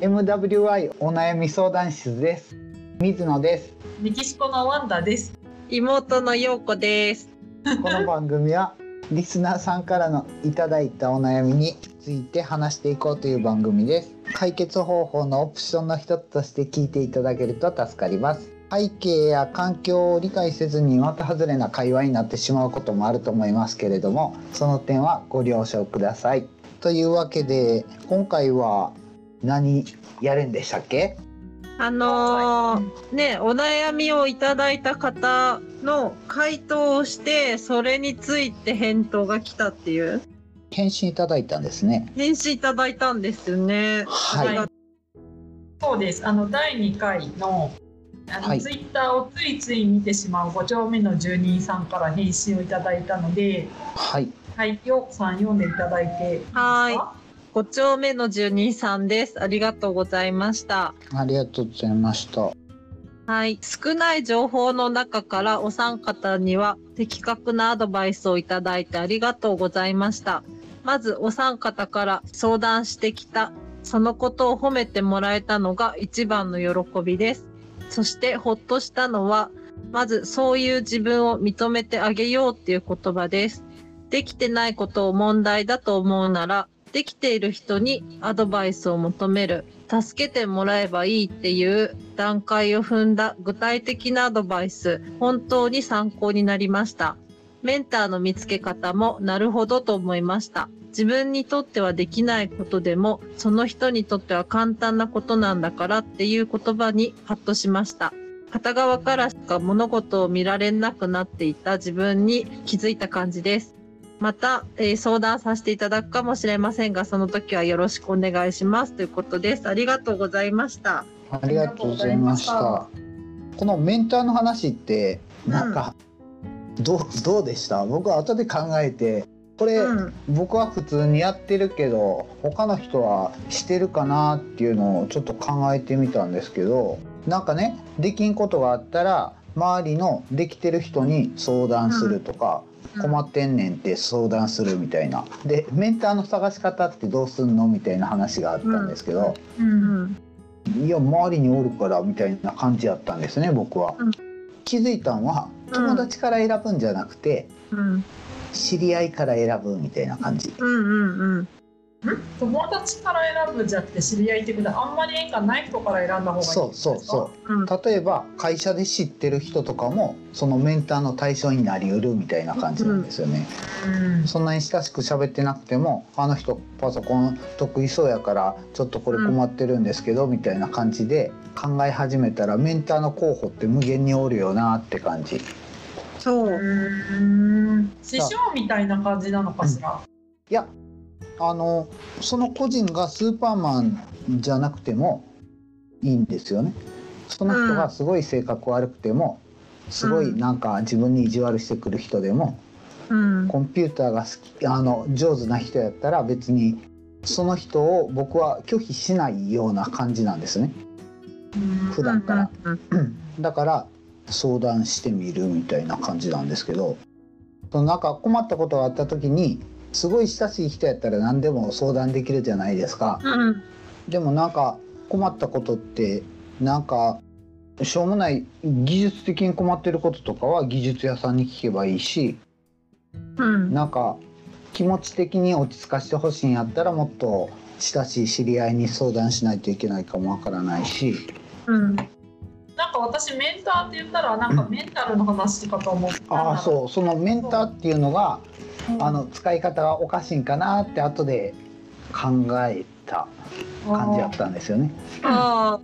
MWI お悩み相談室です。水野です。メキシコのワンダです。妹の陽子です。この番組はリスナーさんからのいただいたお悩みについて話していこうという番組です。解決方法のオプションの一つとして聞いていただけると助かります。背景や環境を理解せずに的外れな会話になってしまうこともあると思いますけれどもその点はご了承ください。というわけで今回は何やるんでしたっけ？あのーね、お悩みをいただいた方の回答をして、それについて返答が来たっていう、返信いただいたんですね。返信いただいたんですよね。はい。そうです。あの第2回のあの、はい。ツイッターをついつい見てしまう5丁目の住人さんから返信をいただいたので、はい。はい、ようこさん読んでいただいていい5丁目の住人さんです。ありがとうございました。ありがとうございましたはい。少ない情報の中からお三方には的確なアドバイスをいただいてありがとうございました。まずお三方から相談してきた、そのことを褒めてもらえたのが一番の喜びです。そしてほっとしたのは、まずそういう自分を認めてあげようっていう言葉です。できてないことを問題だと思うなら、できている人にアドバイスを求める。助けてもらえばいいっていう段階を踏んだ具体的なアドバイス、本当に参考になりました。メンターの見つけ方もなるほどと思いました。自分にとってはできないことでも、その人にとっては簡単なことなんだからっていう言葉にハッとしました。片側からしか物事を見られなくなっていた自分に気づいた感じです。また、えー相談させていただくかもしれませんが、その時はよろしくお願いしますということです。ありがとうございました。ありがとうございました。このメンターの話ってなんか、どうどうでした？僕は後で考えてこれ、うん、僕は普通にやってるけど他の人はしてるかなっていうのをちょっと考えてみたんですけどなんかねできんことがあったら周りのできてる人に相談するとか、うん困ってんねんって相談するみたいな。でメンターの探し方ってどうすんのみたいな話があったんですけど、ううんん、いや周りにおるからみたいな感じやったんですね僕は、うん。気づいたんはうん友達から選ぶんじゃなくて、うん、知り合いから選ぶみたいな感じ。うん、うん、うん。友達から選ぶんじゃなくて知り合いってことはあんまり縁がない人から選んだ方がいいんですか？そうそうそう。うん、例えば会社で知ってる人とかもそのメンターの対象になりうるみたいな感じなんですよね、うん。そんなに親しく喋ってなくてもあの人パソコン得意そうやからちょっとこれ困ってるんですけど、みたいな感じで考え始めたらメンターの候補って無限におるよなって感じ。そう。うん。師匠みたいな感じなのかしら、いやあのその個人がスーパーマンじゃなくてもいいんですよね。その人がすごい性格悪くても、すごいなんか自分に意地悪してくる人でも、うん、コンピューターが好きあの上手な人やったら別にその人を僕は拒否しないような感じなんですね普段から。うん、だから相談してみるみたいな感じなんですけどそのなんか困ったことがあった時にすごい親しい人やったら何でも相談できるじゃないですか。うん、でもなんか困ったことってなんかしょうもない技術的に困ってることとかは技術屋さんに聞けばいいしうん、なんか気持ち的に落ち着かせてほしいんやったらもっと親しい知り合いに相談しないといけないかもわからないし。うん、なんか私メンターって言ったらなんかメンタルの話かと思ったああそう。そのメンターっていうのがうんあの使い方がおかしいんかなって後で考えた感じやったんですよね。あ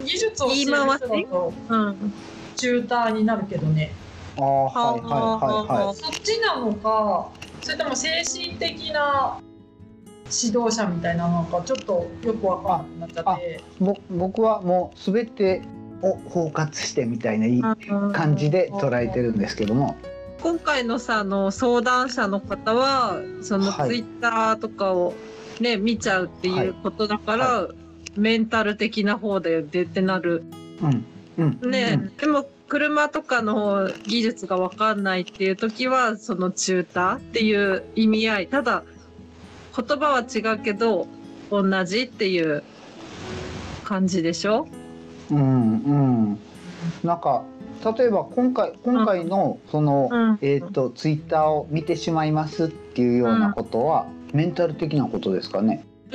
技術を教える人だとあ、うん、チューターになるけどね。ああはいはいはいはい。そっちなのかそれとも精神的な指導者みたいなのかちょっとよくわかんなくなっちゃって。ぼ僕はもう全てを包括してみたいない感じで捉えてるんですけども、今回のさあの相談者の方はそのはい。ツイッターとかをね、見ちゃうっていうことだから、メンタル的な方だよでってなる。うん。うん。ね、うん。でも車とかの技術が分かんないっていう時はそのチューターっていう意味合い。ただ言葉は違うけど同じっていう感じでしょ？うん。うん。なんか例えば今回今回のその、うん。えっ、とツイッターを見てしまいますっていうようなことは、メンタル的なことですかね？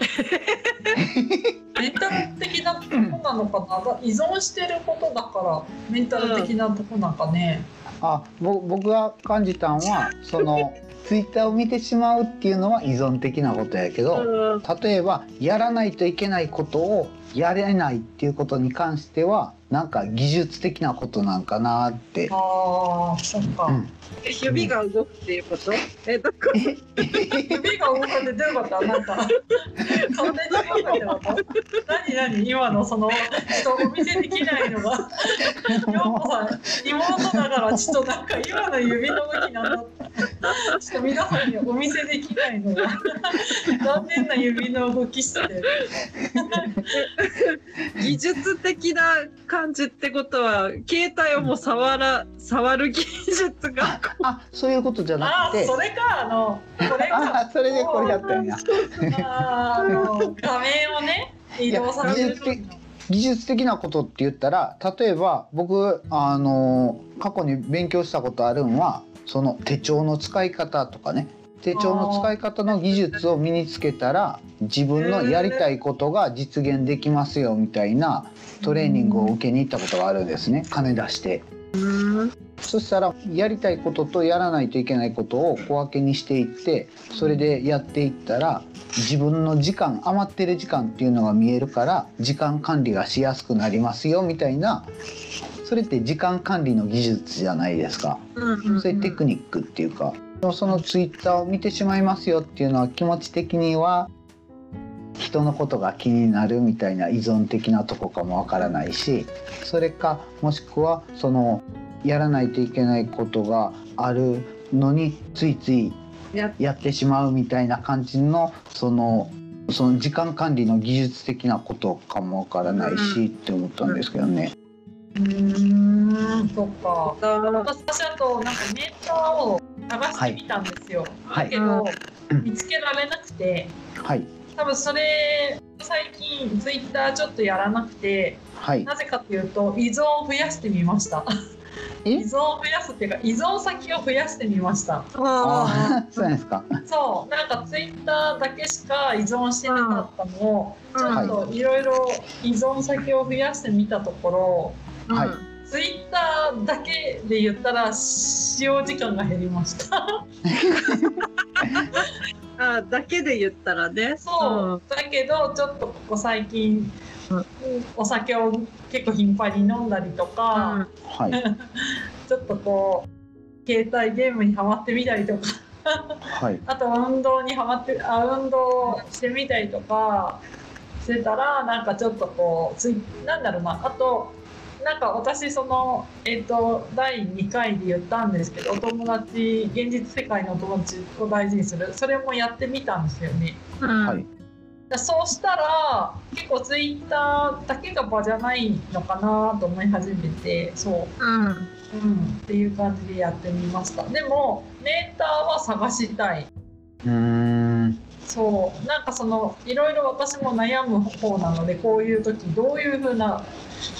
メンタル的なとこなのかな？依存してることだからメンタル的なとこなんかね、あぼ僕が感じたんはその ツイッターを見てしまうっていうのは依存的なことやけど、うん。例えばやらないといけないことをやれないっていうことに関してはなんか技術的なことなんかなって。ああそっか、うん。指が動くっていうこと？えどこ？指が動くってどういうこと？なんか。勝手に動くってこと？何何？今のそのちょっとお見せできないのがようこさん妹だからちょっとなんか今の指の動きなんだちょっと皆さんにお見せできないのが。残念な指の動きしてる。技術的な感じってことは携帯をもう触ら触る技術が。あそういうことじゃあなくて。あそれかあのこれが あそれでこれやったんや。あの画面をね移動させる技術的なことって言ったら例えば僕あの過去に勉強したことあるんはその手帳の使い方とかね手帳の使い方の技術を身につけたら自分のやりたいことが実現できますよみたいなトレーニングを受けに行ったことがあるんですね。金出して。うんそしたらやりたいこととやらないといけないことを小分けにしていってそれでやっていったら自分の時間余ってる時間っていうのが見えるから時間管理がしやすくなりますよみたいなそれって時間管理の技術じゃないですか。うんそういうテクニックっていうかそのツイッターを見てしまいますよっていうのは気持ち的には人のことが気になるみたいな依存的なとこかもわからないしそれかもしくはそのやらないといけないことがあるのについついやってしまうみたいな感じのそのその時間管理の技術的なことかもわからないしって思ったんですけどね。うーんそっか。だ私あとなんかメーターを探してみたんですよ、はい。だけど、うん。見つけられなくて。はい。多分それ最近ツイッターちょっとやらなくてはい。なぜかというと依存を増やしてみました。え？依存を増やすっていうか依存先を増やしてみました。ああーそうなんですか。そう。なんかツイッターだけしか依存してなかったのを、うん。ちょっといろいろ依存先を増やしてみたところはい。ツイッターだけで言ったら使用時間が減りました。あだけで言ったらね。そう、だけどちょっとここ最近、うんお酒を結構頻繁に飲んだりとか、はい。ちょっとこう携帯ゲームにハマってみたりとか。はい。あと運動にハマってあ運動してみたりとかしてたらなんかちょっとこうついなんだろうな。あとなんか私そのえっ、と第2回で言ったんですけどお友達現実世界のお友達を大事にする。それもやってみたんですよね。うん。はい。だそうしたら結構ツイッターだけが場じゃないのかなと思い始めてそう。うん。うん、っていう感じでやってみました。でもメーターは探したい。うーん。そう。なんかそのいろいろ私も悩む方なのでこういう時どういうふうな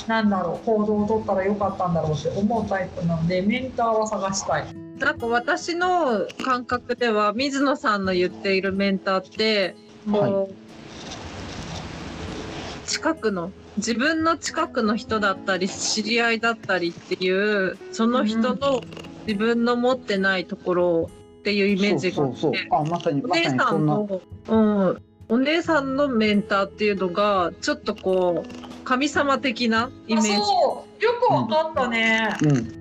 なんだろう行動を取ったらよかったんだろうって思うタイプなのでメンターは探したい。なんか私の感覚では水野さんの言っているメンターってこう、近くの自分の近くの人だったり知り合いだったりっていうその人の自分の持ってないところっていうイメージがあってまさにお姉さんの、うん、お姉さんのメンターっていうのがちょっとこう神様的なイメージ。あそう。よくわかったね、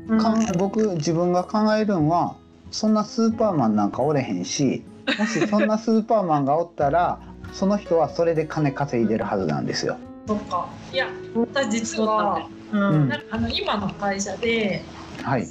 うん。僕自分が考えるんはそんなスーパーマンなんかおれへんし もしそんなスーパーマンがおったらその人はそれで金稼いでるはずなんですよ。そっか。いや私実は、うん。うん。なんかあの今の会社ではい。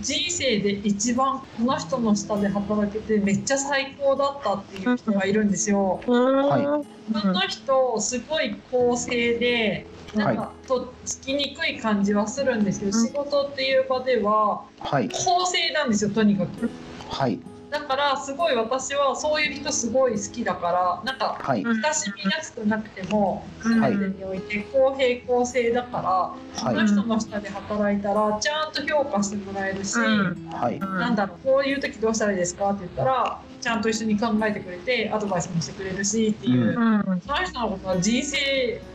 人生で一番この人の下で働けてめっちゃ最高だったっていう人がいるんですよ。はい。その人すごい公正でなんかとっつきにくい感じはするんですけど、うん。仕事っていう場でははい。公正なんですよとにかく。はいだからすごい私はそういう人すごい好きだからなんか親しみやすくなくてもうん。全てにおいて公平公正だから、はい。その人の下で働いたらちゃんと評価してもらえるし、なんだろうこういう時どうしたらいいですかって言ったらちゃんと一緒に考えてくれてアドバイスもしてくれるしっていう、うん。その人のことは人生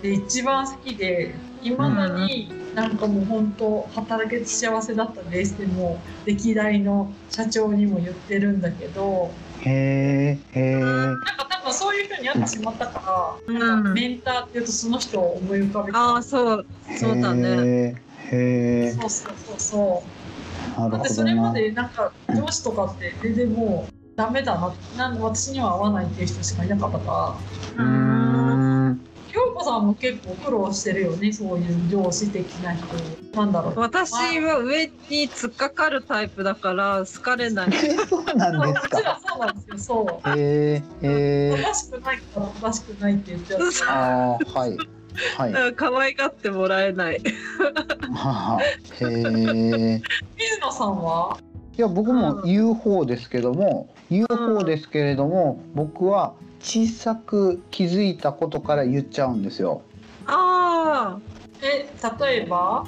で一番好きでいまだになんかもう本当働けて幸せだったですってもう歴代の社長にも言ってるんだけど。へえへえなんか多分そういう人に会ってしまったから、うん。なんかメンターっていうとその人を思い浮かべて。ああそうそうだね。へえそうそうそうそう。だってそれまでなんか上司とかって全然もうダメだななん私には合わないっていう人しかいなかったから。うーん。京子さんも結構苦労してるよねそういう上司的な人。なんだろう。私は上に突っかかるタイプだから好かれない。え そうなんですうちらかそうなんですよそう。へえへえ正しくないから正しくないって言っちゃう。嘘。ああはいはい。は可愛がってもらえない。はへえ水野さんは？いや僕も言う方ですけども言う方ですけれども僕は小さく気づいたことから言っちゃうんですよあえ例えば？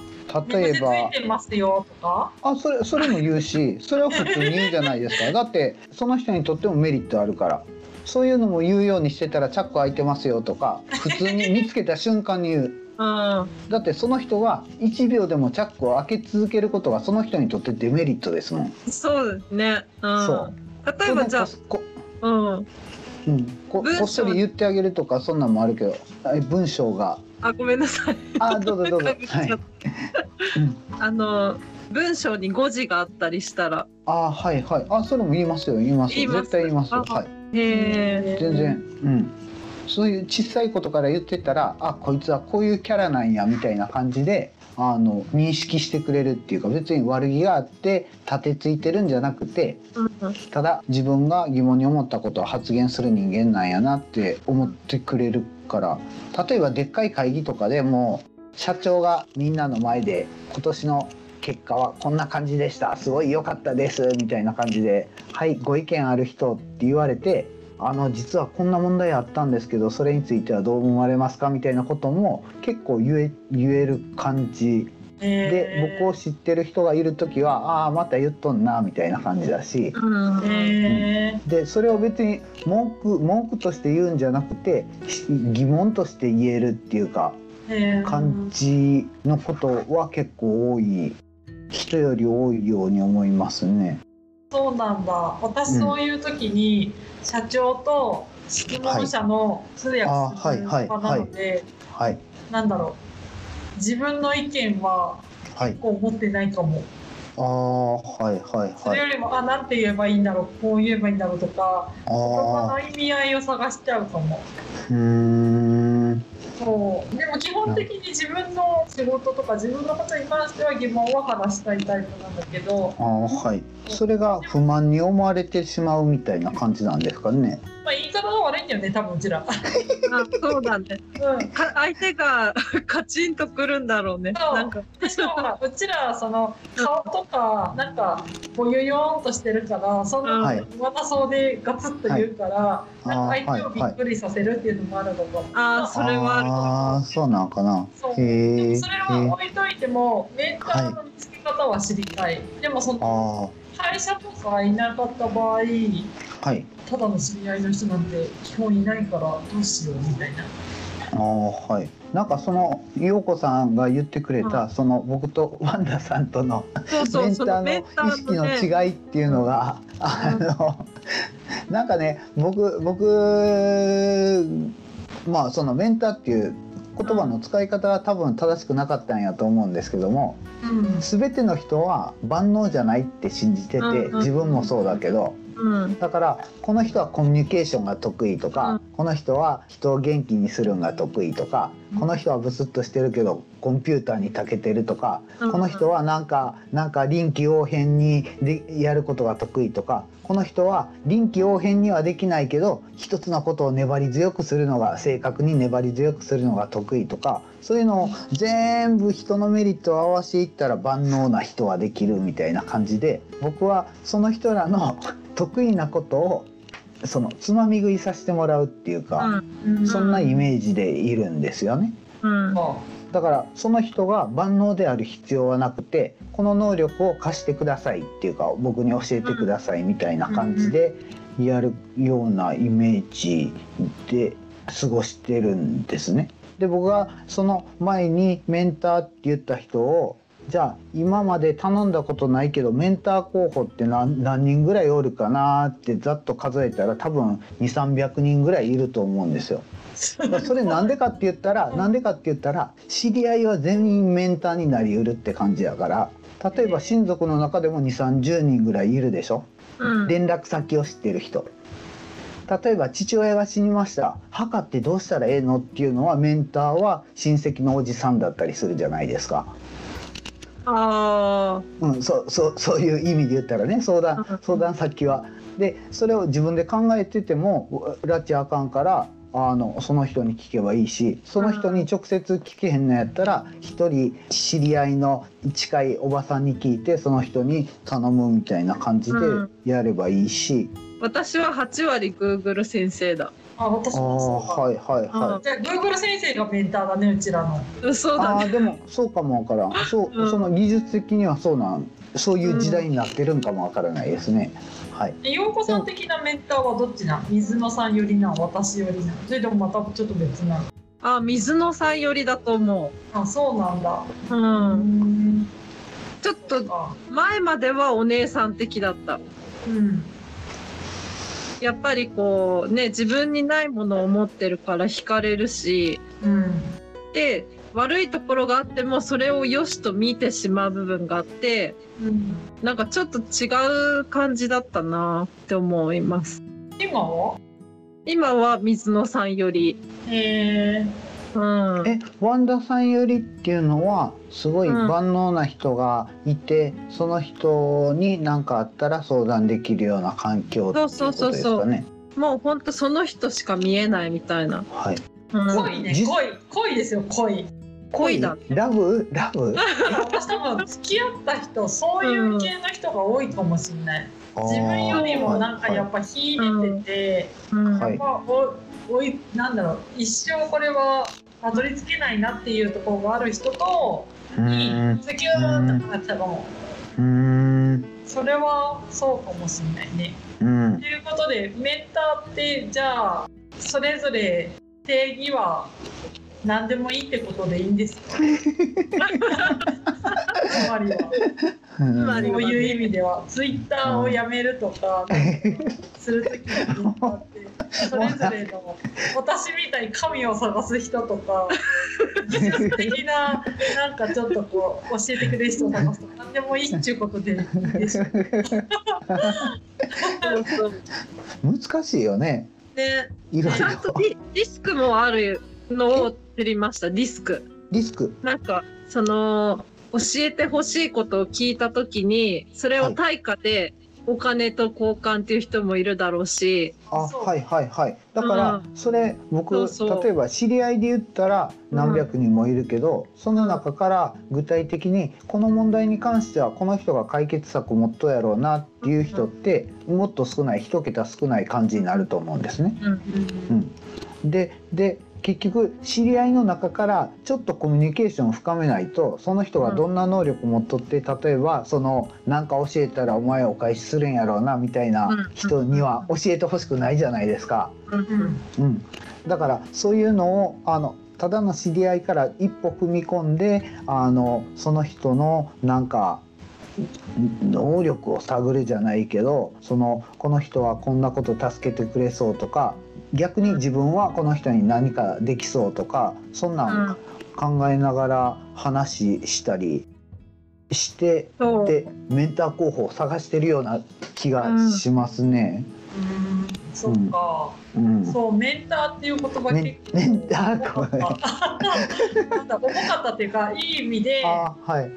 例えば眠気ついてますよとか？あそれそれも言うしそれは普通に言うじゃないですか だってその人にとってもメリットあるからそういうのも言うようにしてたらチャック開いてますよとか普通に見つけた瞬間に言うあ、うん。だってその人が1秒でもチャックを開け続けることがその人にとってデメリットですもん。そうですね。うん。そう例えばじゃあ、こうん。うん、ここっそり言ってあげるとかそんなんもあるけど。え文章が。あごめんなさい。あどうぞどうぞ、はい、うん。あの文章に誤字があったりしたら、あはいはい。あそれも言いますよ。言います絶対言います。はい。へえ。全然。うん。そういう小さいことから言ってたらあこいつはこういうキャラなんやみたいな感じであの認識してくれるっていうか別に悪気があって立てついてるんじゃなくてうんただ自分が疑問に思ったことを発言する人間なんやなって思ってくれるから。例えばでっかい会議とかでも社長がみんなの前で今年の結果はこんな感じでした。すごい良かったです。みたいな感じで「はいご意見ある人」って言われて「あの実はこんな問題あったんですけどそれについてはどう思われますか?」みたいなことも結構言え言える感じで僕を知ってる人がいる時は「ああーまた言っとんな」みたいな感じだし。うんえでそれを別に文句文句として言うんじゃなくてし疑問として言えるっていうかー、感じのことは結構多い人より多いように思いますね。そうなんだ。私うんそういう時に社長と質問者の通訳あするはい。はい場なので、はい。なんだろう。自分の意見ははい。こう持ってないかもああはいはいそれはいよりもあなんて言えばいいんだろう。こう言えばいいんだろうとかあ言葉あの意味合いを探しちゃうかもうーんそう。でも基本的に自分の仕事とか自分のことに関しては疑問は話したいタイプなんだけど、ああはい。それが不満に思われてしまうみたいな感じなんですかね。まあ、言い方が悪いんだよね多分うちら。あそうだね。うん。か相手がカチンとくるんだろうね。そう。なんか。でしかもほらうちらその顔とかなんかぼよよーんとしてるからそん。なはい。言わなそうでガツッと言うから、なんか相手をびっくりさせるっていうのもあるのかも。あーそれはあるああそうなんかな。そう。それは置いといてもメンターの見つけ方は知りたい、でもそのあ会社とかいなかった場合あはい。ただの知り合いの人なんて基本いないからどうしようみたいな。ああはい。なんかその陽子さんが言ってくれた、うその僕とワンダさんとのそうそうそメンターの意識の。違いっていうのが、あの なんかね僕僕まあそのメンターっていう言葉の使い方は多分正しくなかったんやと思うんですけどもうん。全ての人は万能じゃないって信じてて自分もそうだけどうん。だからこの人はコミュニケーションが得意とか、この人は人を元気にするのが得意とか、うん。この人はブスッとしてるけどコンピューターに長けてるとか、うん。この人はなんかなんか臨機応変にでやることが得意とかこの人は臨機応変にはできないけど一つのことを粘り強くするのが正確に粘り強くするのが得意とかそういうのを全部人のメリットを合わせていったら万能な人はできるみたいな感じで僕はその人らの得意なことをそのつまみ食いさせてもらうっていうか、うん。そんなイメージでいるんですよね。うん。あだからその人が万能である必要はなくてこの能力を貸してくださいっていうか僕に教えてくださいみたいな感じでやるようなイメージで過ごしてるんですね。で僕がその前にメンターって言った人をじゃあ今まで頼んだことないけどメンター候補って何何人ぐらいおるかなってざっと数えたら多分2300人ぐらいいると思うんですよ。それなんでかって言ったら なんでかって言ったら知り合いは全員メンターになりうるって感じやから。例えば親族の中でも2 3 0人ぐらいいるでしょ。うん。連絡先を知ってる人。例えば父親が死にました。墓ってどうしたらええのっていうのはメンターは親戚のおじさんだったりするじゃないですか。あうん、そうそう そういう意味で言ったらね相談うん。相談先は。でそれを自分で考えてても拉致あかんからあのその人に聞けばいいしその人に直接聞けへんのやったら一人知り合いの近いおばさんに聞いてその人に頼むみたいな感じでうん。やればいいし、あ私は8割 Google 先生だあ私もそうか、はいはいはい。じゃあ Google 先生がメンターだねうちらの。嘘だね。ああでもそうかもわからん。そう、うん。その技術的にはそうなんそういう時代になってるんかもわからないですね。はい。陽子さん的なメンターはどっちなん？水野さんよりなん私よりな。んそれでもまたちょっと別な。のあ水野さん寄りだと思あそうなんだ。う、う、うん。んちょっとあ前まではお姉さん的だった。うんやっぱりこうね自分にないものを持ってるから惹かれるしうんで悪いところがあってもそれを良しと見てしまう部分があってうんなんかちょっと違う感じだったなって思います。今は？今は水野さんより。えうん。えワンダさんよりっていうのはすごいうん。万能な人がいて、その人に何かあったら相談できるような環境っていうことですそうそうそうそう。かね。もうほんとその人しか見えないみたいな、はい。うん。ー、恋ね。じ恋。恋ですよ恋。恋だラブ？ラブ？私多分付き合った人そういう系の人が多いかもしれない、自分よりもなんかやっぱ秀でてて、うん。はいおおいなんだろう一生これはたどり着けないなっていうところがある人とうにーん。ズキューンとなっちゃうかもうーんそれはそうかもしれないね。うんということでメンターってじゃあそれぞれ定義は何でもいいってことでいいんですか？つまりはそういう意味ではツイッターをやめるとか するときにってそれぞれの私みたいに神を探す人とか技術的ななんかちょっとこう教えてくれる人を探すとか何でもいいっていうことでいいでしょ難しいよね。ね。いろいちゃんとリスクもあるのを知りましたリスク。リスク。なんかその教えてほしいことを聞いた時にそれを対価でお金と交換っていう人もいるだろうし、あはいはいはい。だからうそれ僕そうそう。例えば知り合いで言ったら何百人もいるけど、その中から具体的にこの問題に関してはこの人が解決策を持っとやろうなっていう人ってもっと少ない一桁少ない感じになると思うんですね。うん。うん、でで結局知り合いの中からちょっとコミュニケーションを深めないとその人がどんな能力を持っとって例えばその何か教えたらお前お返しするんやろうなみたいな人には教えてほしくないじゃないですか。うんうん。うん、だからそういうのをあのただの知り合いから一歩踏み込んであのその人のなんか能力を探るじゃないけどそのこの人はこんなこと助けてくれそうとか逆に自分はこの人に何かできそうとかそんなん考えながら話したりしてでメンター候補を探してるような気がしますね。うん。そっか、うん。そうメンターっていう言葉メ結構ンメンター重かった。なんだ重かったっていうかいい意味で考はい。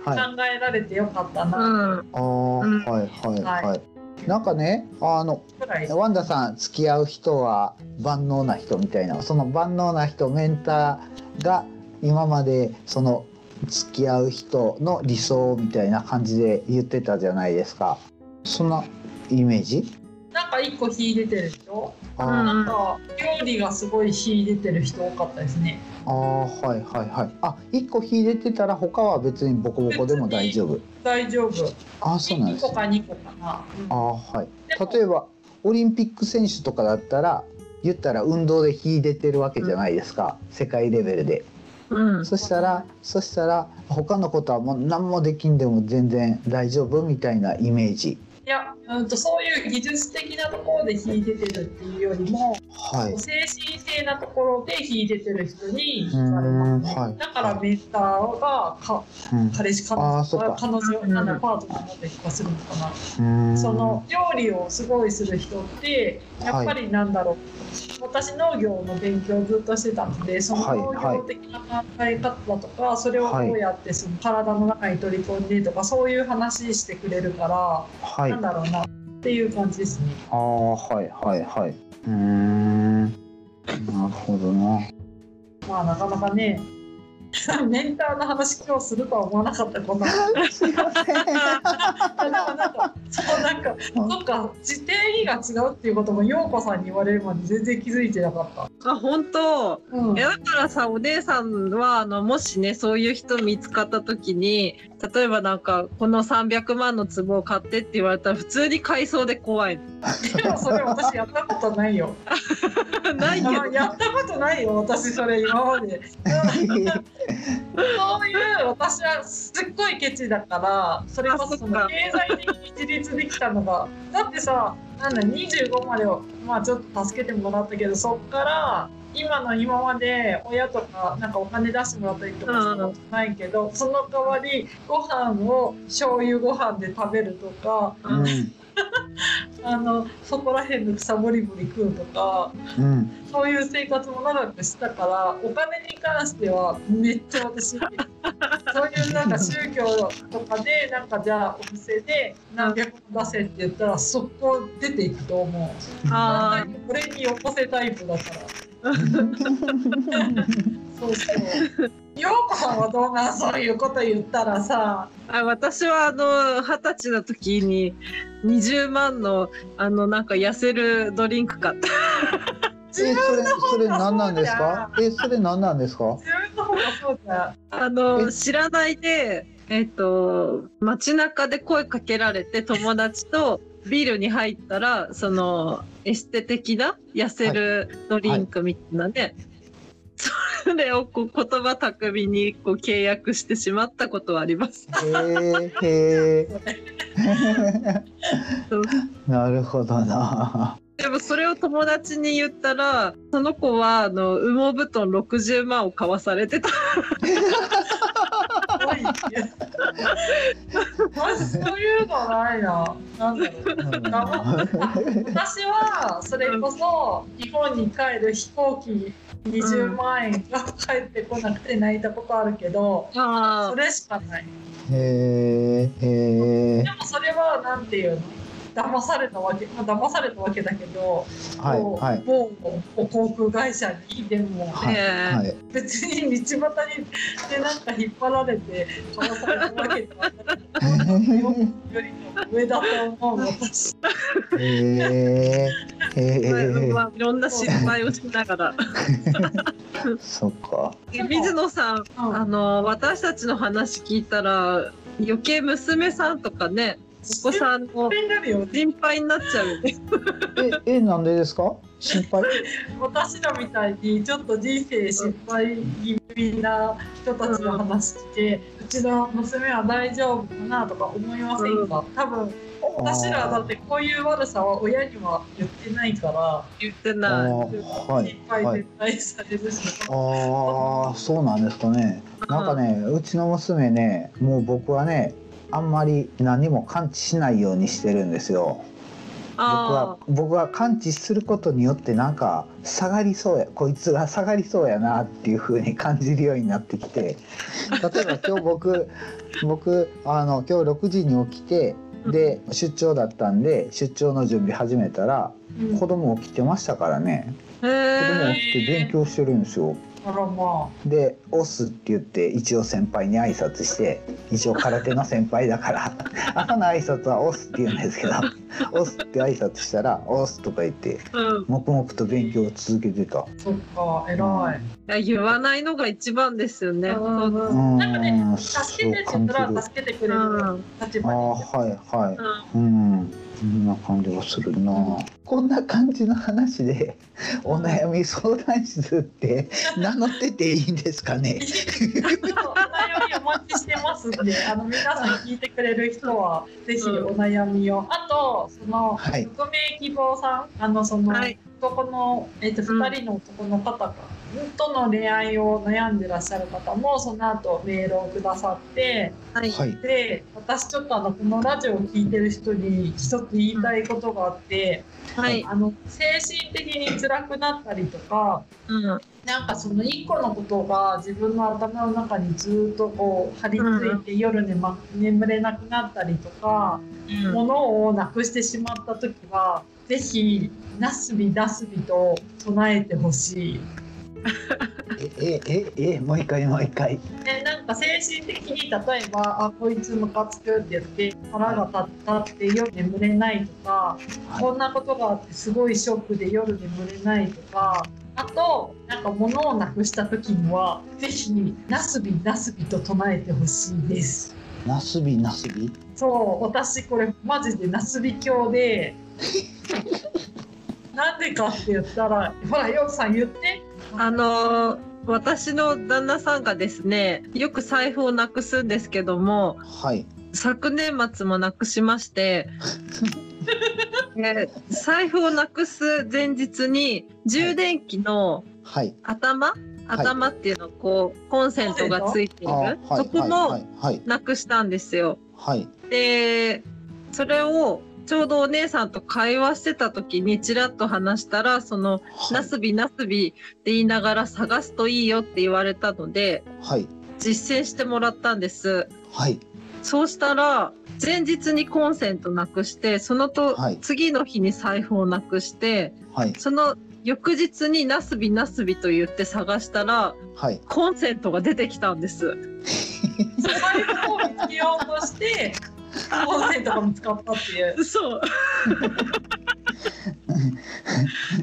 えられてよかったな、うんあーうん。はいはいははい。なんかねあのくらいワンダさん付き合う人は万能な人みたいなその万能な人メンターが今までその付き合う人の理想みたいな感じで言ってたじゃないですか。そんなイメージ？ななんか一個秀でてる人？あうんなんか料理がすごい秀でてる人多かったですね。あーはいはいはい。あ一個秀でてたら他は別にボコボコでも大丈夫。大丈夫。あそうなんで1す個か2個かな、あーはい。例えばオリンピック選手とかだったら言ったら運動で秀でてるわけじゃないですか、世界レベルで。うん。そしたらそしたら他のことはもう何もできんでも全然大丈夫みたいなイメージ。いや、うん、とそういう技術的なところで秀でてるっていうよりもはい。精神性なところで秀でてる人にう惹かれますね、はい。だからメンターがかうん。彼氏彼女彼女なんだうんパートナーだった気がするのかな、その料理をすごいする人ってやっぱりなんだろう、私農業の勉強をずっとしてたのでそのはい農業的な考え方とか、それをどうやってその体の中に取り込んでとかそういう話してくれるから、はいなんだろうなっていう感じですね。ああはいはいはい。うーん。なるほどな。まあなかなかね メンターの話今日するとは思わなかったことなんすいません でもなんかそうなんかそっか定義が違うっていうことも陽子さんに言われるまで全然気づいてなかった。あ、本当。うんだからさお姉さんはあのもしねそういう人見つかった時に例えばなんかこの300万の壺を買ってって言われたら普通に買いそうで怖いでもそれ私やったことないよ。ないけど。あやったことないよ私それ今まで。そういう私はすっごいケチだからそれこそその経済的に自立できたのが。だってさなんだ25までをまあちょっと助けてもらったけどそっから今の今まで親とかなんかお金出してもらったりとかしたことないけど、その代わりご飯を醤油ご飯で食べるとかうん あのそこら辺の草ぼりぼり食うとかうんそういう生活も長くしたからお金に関してはめっちゃ私 そういうなんか宗教とかでなんかじゃあお店で何百個出せって言ったら速攻出ていくと思う。あ俺によこせタイプだから。そうそう。さんはどうなんそういうこと言ったらさ。ーあ私はあの二十歳の時に20万のあのなんか痩せるドリンク買った。えそれそれ何なんですか？えそれ何なんですか？あのえ？知らないでえっ、と街中で声かけられて友達とビールに入ったらそのエステ的な痩せるドリンクみたいなね、それをこう言葉巧みにこう契約してしまったことはあります。へえなるほどなでもそれを友達に言ったらその子はあの羽毛布団60万を買わされてた。マジそういうのないな。なんだろう。私はそれこそ日本に帰る飛行機20万円が帰ってこなくて泣いたことあるけど、あそれしかない。へえへえでもそれはなんていうの？騙されたわけ、まあ、騙されたわけだけど、はいはい某航空会社にでもはいはい別に道端にでなんか引っ張られて買わされたわけではなくてよりも上だと思う私。へえへえまあ、いろんな失敗をしながら。そっか水野さん、うんあの私たちの話聞いたら余計娘さんとかねお子さんのになるよ。ね心配になっちゃうよ。ね。ええなんでですか？心配？私らみたいにちょっと人生失敗気味な人たちの話して、うちの娘は大丈夫かなとか思いませんか、多分私らだってこういう悪さは親には言ってないから。言ってあない。ーはい心配はい。絶対されるし、ああそうなんですかね。なんかねうちの娘ねもう僕はねあんまり何も感知しないようにしてるんですよ。僕はあ僕は感知することによってなんか下がりそうやこいつが下がりそうやなっていう風に感じるようになってきて。例えば今日僕 僕あの今日6時に起きてで出張だったんで出張の準備始めたらうん。子供起きてましたからね。子供え。起きて勉強してるんですよで「オス」って言って一応先輩に挨拶して一応空手の先輩だから 朝の挨拶は「オス」って言うんですけど「オス」って挨拶したら「オス」とか言ってうん。黙々と勉強を続けてた。あそっか偉い。いや言わないのが一番ですよね。なんかねん助けてって言ったら助けてくれるうん立場ああにはいはい。うんうん、そんな感じがするな。こんな感じの話で、お悩み相談室って名乗ってていいんですかね？お悩みお待ちしてますんで、あの皆さん聞いてくれる人はぜひお悩みを。あとそのはい匿名希望さん、あのその、はい男のえっ、とうん二人の男の方が、との恋愛を悩んでらっしゃる方もその後メールをくださって、はい。はい。で私ちょっとあのこのラジオを聞いてる人に一つ言いたいことがあって、はい。あの精神的に辛くなったりとか。うん。なんかその一個のことが自分の頭の中にずっとこう張り付いて夜寝、ま、眠れなくなったりとか、うん物をなくしてしまった時はぜひなすびなすびと唱えてほしい。え、え、え、え、もう一回、もう一回。でなんか精神的に例えば「あこいつムカつく」って言って腹が立ったって夜眠れないとか、こんなことがあってすごいショックで夜眠れないとかあとなんか物をなくした時にはぜひなすびなすびと唱えてほしいです。なすび、なすび？そう私これマジでなすび教で なんでかって言ったらほらよくさん言ってあのー私の旦那さんがですねよく財布をなくすんですけどもはい。昨年末もなくしまして で財布をなくす前日に充電器のはい。頭、頭っていうのこうコンセントがついている、あ、はい。そこはい。もはい。はい。なくしたんですよ。はい。でそれをちょうどお姉さんと会話してた時にちらっと話したらその「なすびなすび」って言いながら探すといいよって言われたのではい。実践してもらったんです。はい。そうしたら前日にコンセントなくしてそのと、はい次の日に財布をなくしてはい。その翌日になすびなすびと言って探したらはい。コンセントが出てきたんです。財布を見つけようとしてコンセントが見つかったっていう。そう。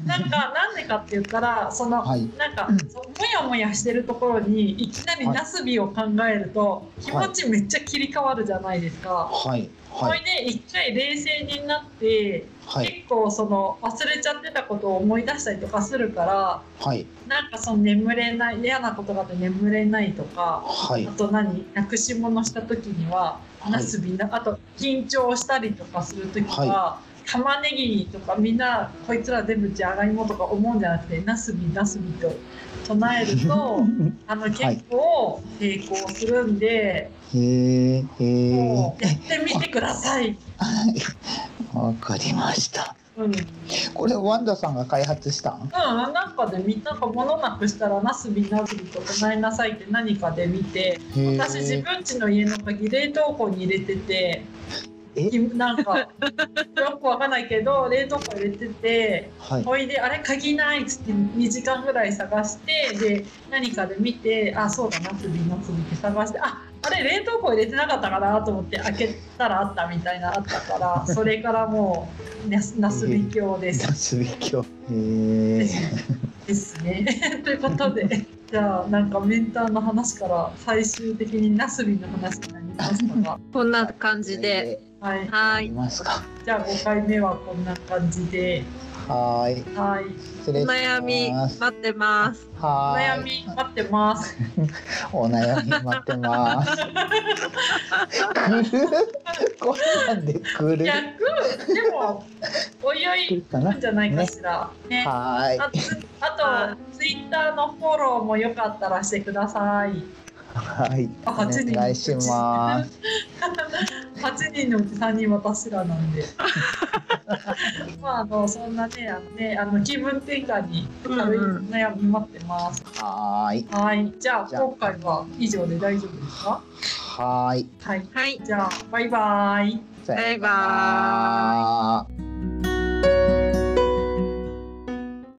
なんかなんでかって言ったらその、はいなんかそうもやもやしてるところにいきなりなすびを考えると、気持ちめっちゃ切り替わるじゃないですか。はい。そはい。れで一回冷静になって、はい。結構その忘れちゃってたことを思い出したりとかするからはい。なんかその眠れない嫌なことがあって眠れないとかはいあ。と何なくし物した時にははいなすびな、あと緊張したりとかする時は、は玉ねぎとかみんなこいつら全部じゃがいもとか思うんじゃなくてなすびなすびと唱えると あの結構成功するんで、へえ。やってみてください。はい。わかりました。うん、うん、これワンダさんが開発したん？なんかでみんなが物なくしたらなすびなすびと唱えなさいって何かで見て。私自分家の家の鍵冷凍庫に入れててなんかよくわかんないけど 冷凍庫入れててはい。ほいであれ鍵ないっつって2時間ぐらい探してで何かで見てあそうだなすびなすびって探してああれ冷凍庫入れてなかったかなと思って開けたらあったみたいなあったから それからもうなすなすび教ですな。すびきょ。へえ。ですね。ということで、じゃあなんかメンターの話から最終的にナスビの話になりましたが、こんな感じで。はい。はい。ますか。じゃあ5回目はこんな感じで、はーい。はい。お。悩み待ってます。おはーい。悩み待ってます。お悩み待ってます。来る？こんなんで来る。逆？でもおいお来るいかな？来るん。じゃないかしら。ね。はーい。あとツイッターのフォローもよかったらしてください。はい。あお願いします。8人のうち3人私らなんで。まああのそんなねあのねあの気分転換に悩み待ってます、はーい。はい。じゃあじゃあ。今回は以上で大丈夫ですか？はーい。はい。はい。じゃあバイバイ。バイバら